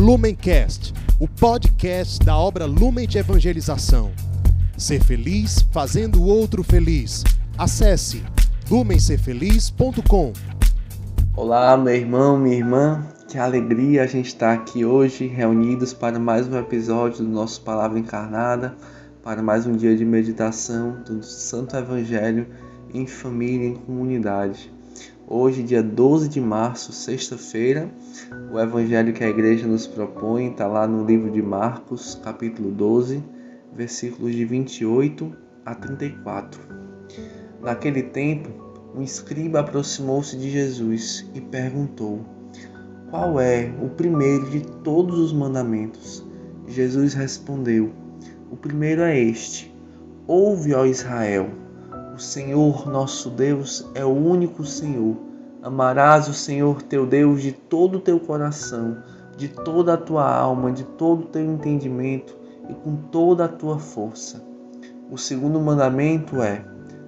Lumencast, o podcast da obra Lumen de Evangelização. Ser feliz fazendo o outro feliz. Acesse lumencerfeliz.com. Olá, meu irmão, minha irmã. Que alegria a gente estar aqui hoje reunidos para mais um episódio do nosso Palavra Encarnada, para mais um dia de meditação do Santo Evangelho em família, em comunidade. Hoje, dia 12 de março, sexta-feira, o evangelho que a igreja nos propõe está lá no livro de Marcos, capítulo 12, versículos de 28 a 34. Naquele tempo, um escriba aproximou-se de Jesus e perguntou: Qual é o primeiro de todos os mandamentos? Jesus respondeu: O primeiro é este: Ouve, ó Israel. Senhor nosso Deus é o único Senhor. Amarás o Senhor teu Deus de todo o teu coração, de toda a tua alma, de todo o teu entendimento e com toda a tua força. O segundo mandamento é: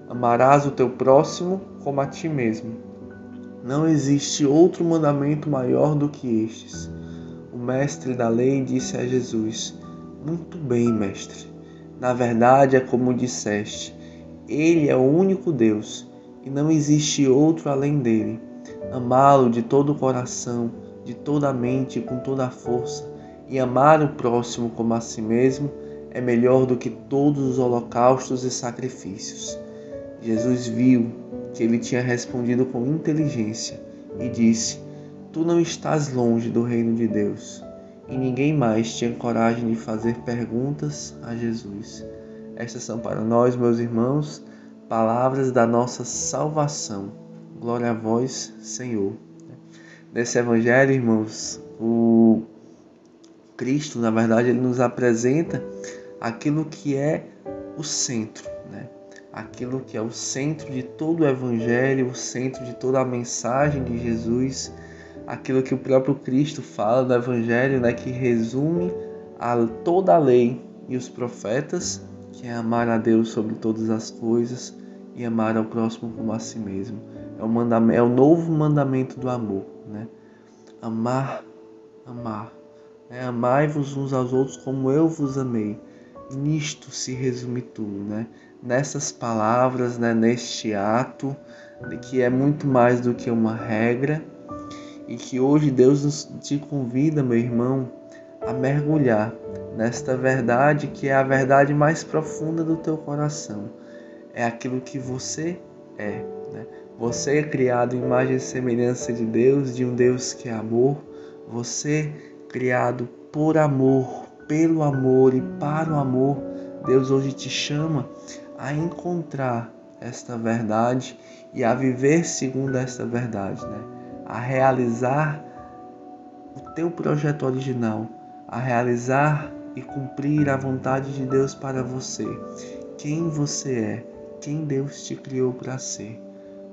amarás o teu próximo como a ti mesmo. Não existe outro mandamento maior do que estes. O mestre da lei disse a Jesus: Muito bem, mestre. Na verdade é como disseste ele é o único Deus e não existe outro além dele. Amá-lo de todo o coração, de toda a mente e com toda a força, e amar o próximo como a si mesmo é melhor do que todos os holocaustos e sacrifícios. Jesus viu que ele tinha respondido com inteligência e disse: Tu não estás longe do reino de Deus. E ninguém mais tinha coragem de fazer perguntas a Jesus. Estas são para nós, meus irmãos, palavras da nossa salvação. Glória a vós, Senhor. Nesse evangelho, irmãos, o Cristo, na verdade, ele nos apresenta aquilo que é o centro, né? Aquilo que é o centro de todo o evangelho, o centro de toda a mensagem de Jesus, aquilo que o próprio Cristo fala do evangelho, né, que resume a toda a lei e os profetas que é amar a Deus sobre todas as coisas e amar ao próximo como a si mesmo. É o, mandamento, é o novo mandamento do amor, né? Amar, amar. É, Amai-vos uns aos outros como eu vos amei. Nisto se resume tudo, né? Nessas palavras, né? neste ato, que é muito mais do que uma regra e que hoje Deus te convida, meu irmão, a mergulhar nesta verdade que é a verdade mais profunda do teu coração. É aquilo que você é. Né? Você é criado em imagem e semelhança de Deus, de um Deus que é amor. Você criado por amor, pelo amor e para o amor. Deus hoje te chama a encontrar esta verdade e a viver segundo esta verdade, né? A realizar o teu projeto original, a realizar e cumprir a vontade de Deus para você. Quem você é, quem Deus te criou para ser.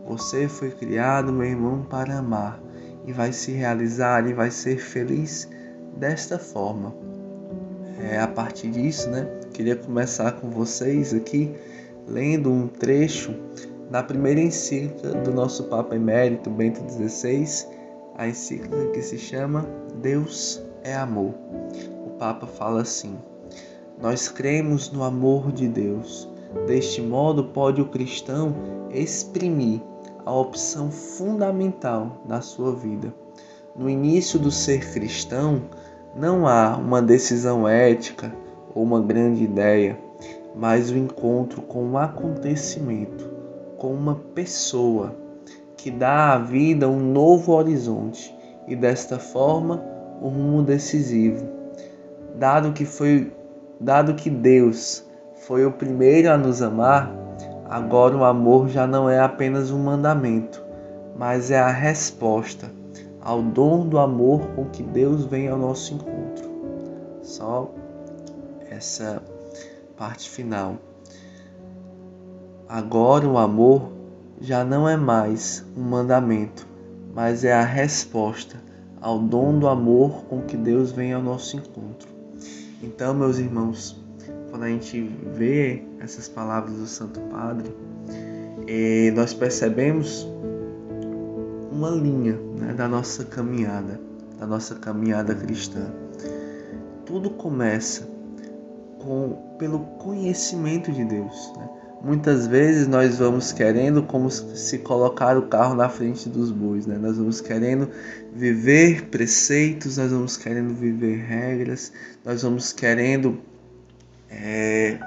Você foi criado, meu irmão, para amar e vai se realizar e vai ser feliz desta forma. É a partir disso, né? Queria começar com vocês aqui lendo um trecho da primeira encíclica do nosso Papa Emérito Bento XVI, a encíclica que se chama Deus é amor. Papa fala assim: Nós cremos no amor de Deus. Deste modo, pode o cristão exprimir a opção fundamental na sua vida. No início do ser cristão, não há uma decisão ética ou uma grande ideia, mas o encontro com um acontecimento, com uma pessoa que dá à vida um novo horizonte e desta forma o rumo decisivo. Dado que foi dado que Deus foi o primeiro a nos amar, agora o amor já não é apenas um mandamento, mas é a resposta ao dom do amor com que Deus vem ao nosso encontro. Só essa parte final. Agora o amor já não é mais um mandamento, mas é a resposta ao dom do amor com que Deus vem ao nosso encontro. Então, meus irmãos, quando a gente vê essas palavras do Santo Padre, eh, nós percebemos uma linha né, da nossa caminhada. da nossa caminhada cristã. Tudo começa com, pelo conhecimento de Deus. Né? Muitas vezes nós vamos querendo como se colocar o carro na frente dos bois, né? Nós vamos querendo viver preceitos, nós vamos querendo viver regras, nós vamos querendo é,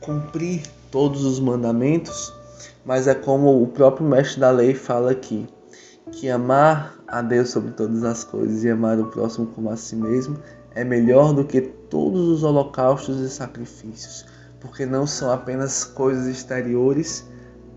cumprir todos os mandamentos, mas é como o próprio mestre da lei fala aqui, que amar a Deus sobre todas as coisas e amar o próximo como a si mesmo é melhor do que todos os holocaustos e sacrifícios porque não são apenas coisas exteriores,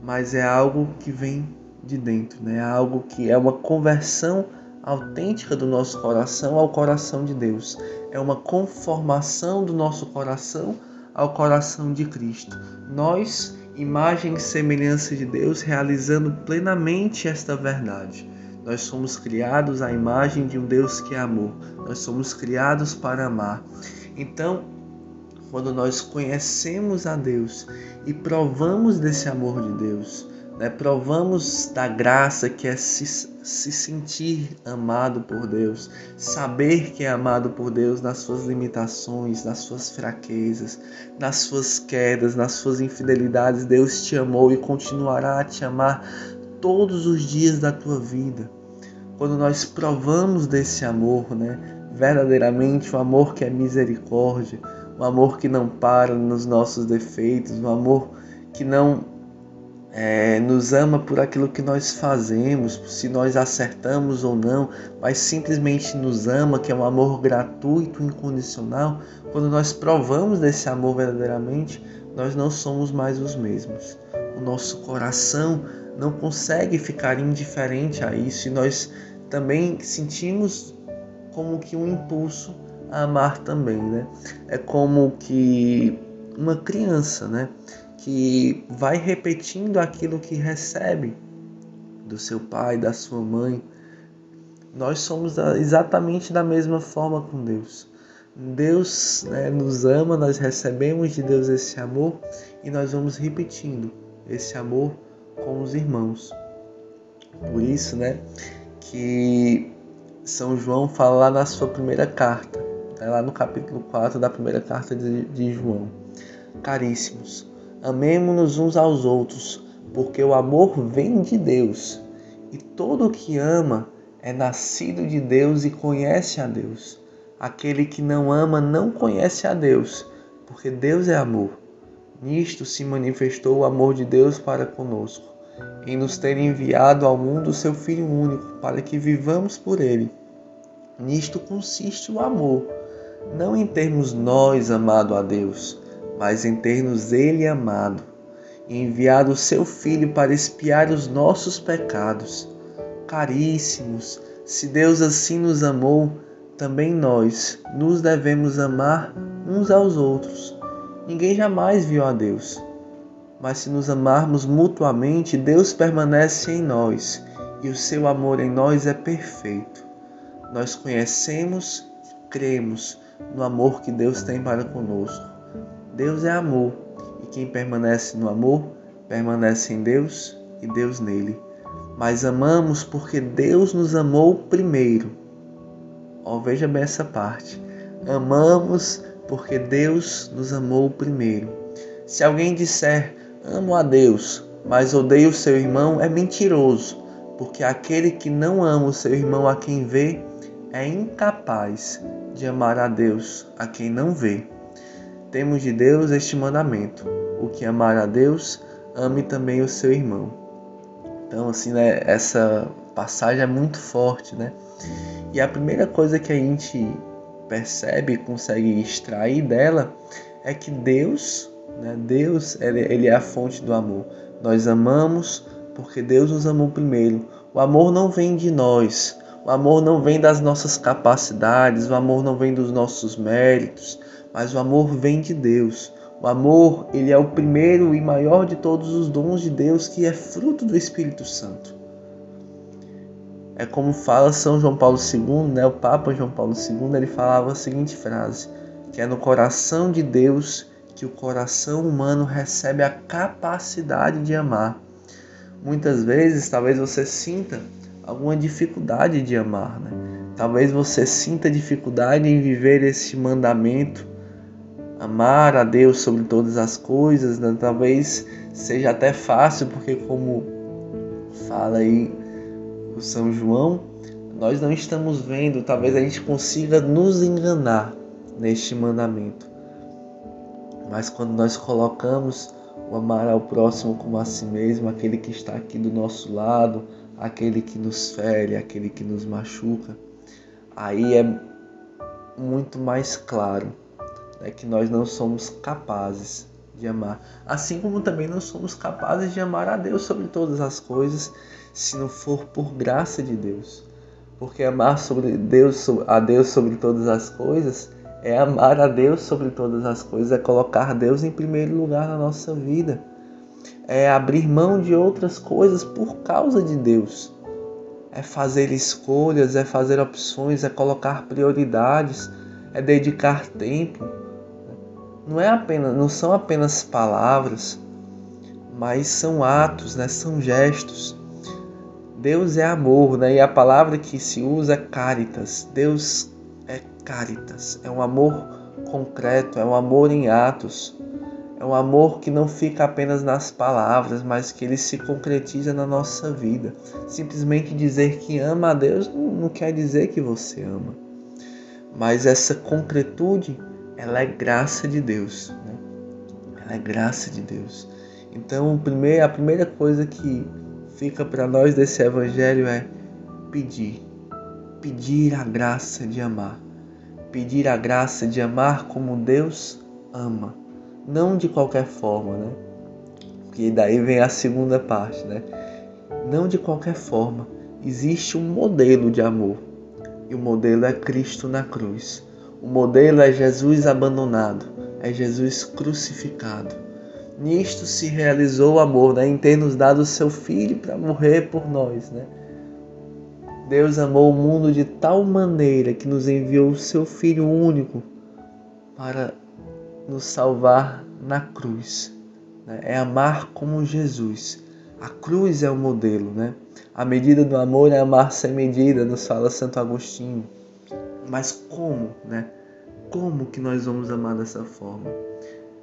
mas é algo que vem de dentro, né? É algo que é uma conversão autêntica do nosso coração ao coração de Deus. É uma conformação do nosso coração ao coração de Cristo. Nós, imagem e semelhança de Deus, realizando plenamente esta verdade. Nós somos criados à imagem de um Deus que é amor. Nós somos criados para amar. Então, quando nós conhecemos a Deus e provamos desse amor de Deus, né? provamos da graça que é se, se sentir amado por Deus, saber que é amado por Deus nas suas limitações, nas suas fraquezas, nas suas quedas, nas suas infidelidades. Deus te amou e continuará a te amar todos os dias da tua vida. Quando nós provamos desse amor, né? verdadeiramente o amor que é misericórdia, um amor que não para nos nossos defeitos, um amor que não é, nos ama por aquilo que nós fazemos, se nós acertamos ou não, mas simplesmente nos ama, que é um amor gratuito, incondicional. Quando nós provamos desse amor verdadeiramente, nós não somos mais os mesmos. O nosso coração não consegue ficar indiferente a isso e nós também sentimos como que um impulso amar também, né? É como que uma criança, né? Que vai repetindo aquilo que recebe do seu pai, da sua mãe. Nós somos exatamente da mesma forma com Deus. Deus né, nos ama, nós recebemos de Deus esse amor e nós vamos repetindo esse amor com os irmãos. Por isso, né, que São João fala lá na sua primeira carta, é lá no capítulo 4 da primeira carta de, de João. Caríssimos, amemo-nos uns aos outros, porque o amor vem de Deus, e todo que ama é nascido de Deus e conhece a Deus. Aquele que não ama não conhece a Deus, porque Deus é amor. Nisto se manifestou o amor de Deus para conosco, em nos ter enviado ao mundo o seu Filho único, para que vivamos por ele. Nisto consiste o amor não em termos nós amado a Deus, mas em termos Ele amado enviado o seu Filho para expiar os nossos pecados. Caríssimos, se Deus assim nos amou, também nós nos devemos amar uns aos outros. Ninguém jamais viu a Deus. Mas se nos amarmos mutuamente, Deus permanece em nós e o seu amor em nós é perfeito. Nós conhecemos, cremos no amor que Deus tem para conosco. Deus é amor, e quem permanece no amor, permanece em Deus e Deus nele. Mas amamos porque Deus nos amou primeiro. Oh, veja bem essa parte. Amamos porque Deus nos amou primeiro. Se alguém disser, amo a Deus, mas odeio seu irmão, é mentiroso, porque aquele que não ama o seu irmão a quem vê, é incapaz de amar a Deus a quem não vê. Temos de Deus este mandamento: o que amar a Deus, ame também o seu irmão. Então, assim, né, essa passagem é muito forte, né? E a primeira coisa que a gente percebe, consegue extrair dela, é que Deus, né, Deus, ele, ele é a fonte do amor. Nós amamos porque Deus nos amou primeiro. O amor não vem de nós, o amor não vem das nossas capacidades, o amor não vem dos nossos méritos, mas o amor vem de Deus. O amor, ele é o primeiro e maior de todos os dons de Deus, que é fruto do Espírito Santo. É como fala São João Paulo II, né? O Papa João Paulo II, ele falava a seguinte frase: que é no coração de Deus que o coração humano recebe a capacidade de amar. Muitas vezes, talvez você sinta alguma dificuldade de amar, né? Talvez você sinta dificuldade em viver este mandamento, amar a Deus sobre todas as coisas. Né? Talvez seja até fácil, porque, como fala aí o São João, nós não estamos vendo, talvez a gente consiga nos enganar neste mandamento. Mas quando nós colocamos o amar ao próximo como a si mesmo, aquele que está aqui do nosso lado, aquele que nos fere, aquele que nos machuca, aí é muito mais claro né, que nós não somos capazes de amar. Assim como também não somos capazes de amar a Deus sobre todas as coisas, se não for por graça de Deus. Porque amar sobre Deus, a Deus sobre todas as coisas é amar a Deus sobre todas as coisas, é colocar Deus em primeiro lugar na nossa vida. É abrir mão de outras coisas por causa de Deus é fazer escolhas, é fazer opções, é colocar prioridades, é dedicar tempo. Não é apenas, não são apenas palavras, mas são atos, né? São gestos. Deus é amor, né? E a palavra que se usa é caritas. Deus é caritas, é um amor concreto, é um amor em atos. É um amor que não fica apenas nas palavras, mas que ele se concretiza na nossa vida. Simplesmente dizer que ama a Deus não quer dizer que você ama. Mas essa concretude, ela é graça de Deus. Né? Ela é graça de Deus. Então, a primeira coisa que fica para nós desse evangelho é pedir. Pedir a graça de amar. Pedir a graça de amar como Deus ama não de qualquer forma, né? Que daí vem a segunda parte, né? Não de qualquer forma. Existe um modelo de amor. E o modelo é Cristo na cruz. O modelo é Jesus abandonado, é Jesus crucificado. Nisto se realizou o amor, né? em ter nos dado o seu Filho para morrer por nós. Né? Deus amou o mundo de tal maneira que nos enviou o seu Filho único para nos salvar na cruz. Né? É amar como Jesus. A cruz é o modelo, né? A medida do amor é amar sem medida, nos fala Santo Agostinho. Mas como, né? Como que nós vamos amar dessa forma?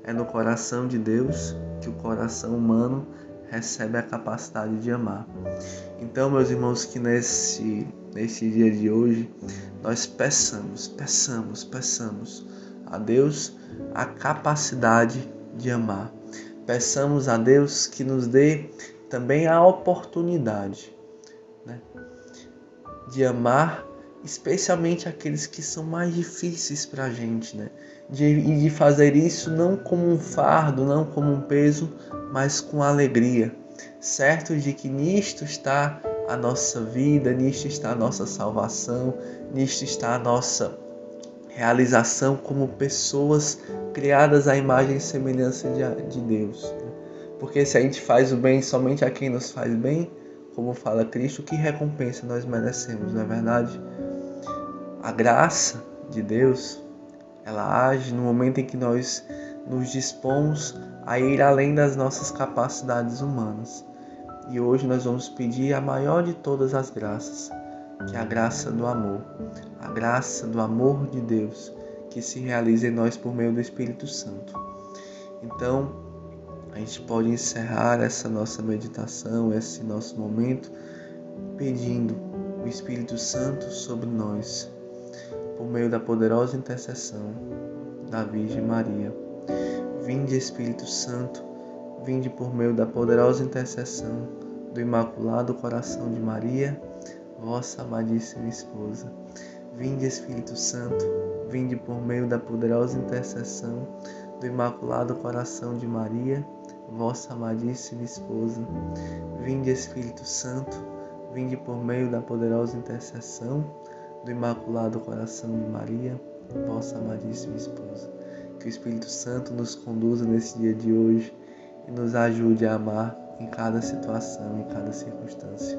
É no coração de Deus que o coração humano recebe a capacidade de amar. Então, meus irmãos, que nesse, nesse dia de hoje nós peçamos, peçamos, peçamos a Deus a capacidade de amar. Peçamos a Deus que nos dê também a oportunidade né, de amar, especialmente aqueles que são mais difíceis para a gente, né? De, e de fazer isso não como um fardo, não como um peso, mas com alegria, certo de que nisto está a nossa vida, nisto está a nossa salvação, nisto está a nossa realização como pessoas criadas à imagem e semelhança de, de Deus. Né? Porque se a gente faz o bem somente a quem nos faz bem, como fala Cristo, que recompensa nós merecemos, não é verdade? A graça de Deus, ela age no momento em que nós nos dispomos a ir além das nossas capacidades humanas. E hoje nós vamos pedir a maior de todas as graças, que é a graça do amor, a graça do amor de Deus que se realiza em nós por meio do Espírito Santo. Então, a gente pode encerrar essa nossa meditação, esse nosso momento, pedindo o Espírito Santo sobre nós, por meio da poderosa intercessão da Virgem Maria. Vinde, Espírito Santo, vinde por meio da poderosa intercessão do Imaculado Coração de Maria vossa amadíssima esposa. Vinde, Espírito Santo, vinde por meio da poderosa intercessão do Imaculado Coração de Maria, vossa amadíssima esposa. Vinde, Espírito Santo, vinde por meio da poderosa intercessão do Imaculado Coração de Maria, vossa amadíssima esposa. Que o Espírito Santo nos conduza nesse dia de hoje e nos ajude a amar em cada situação, em cada circunstância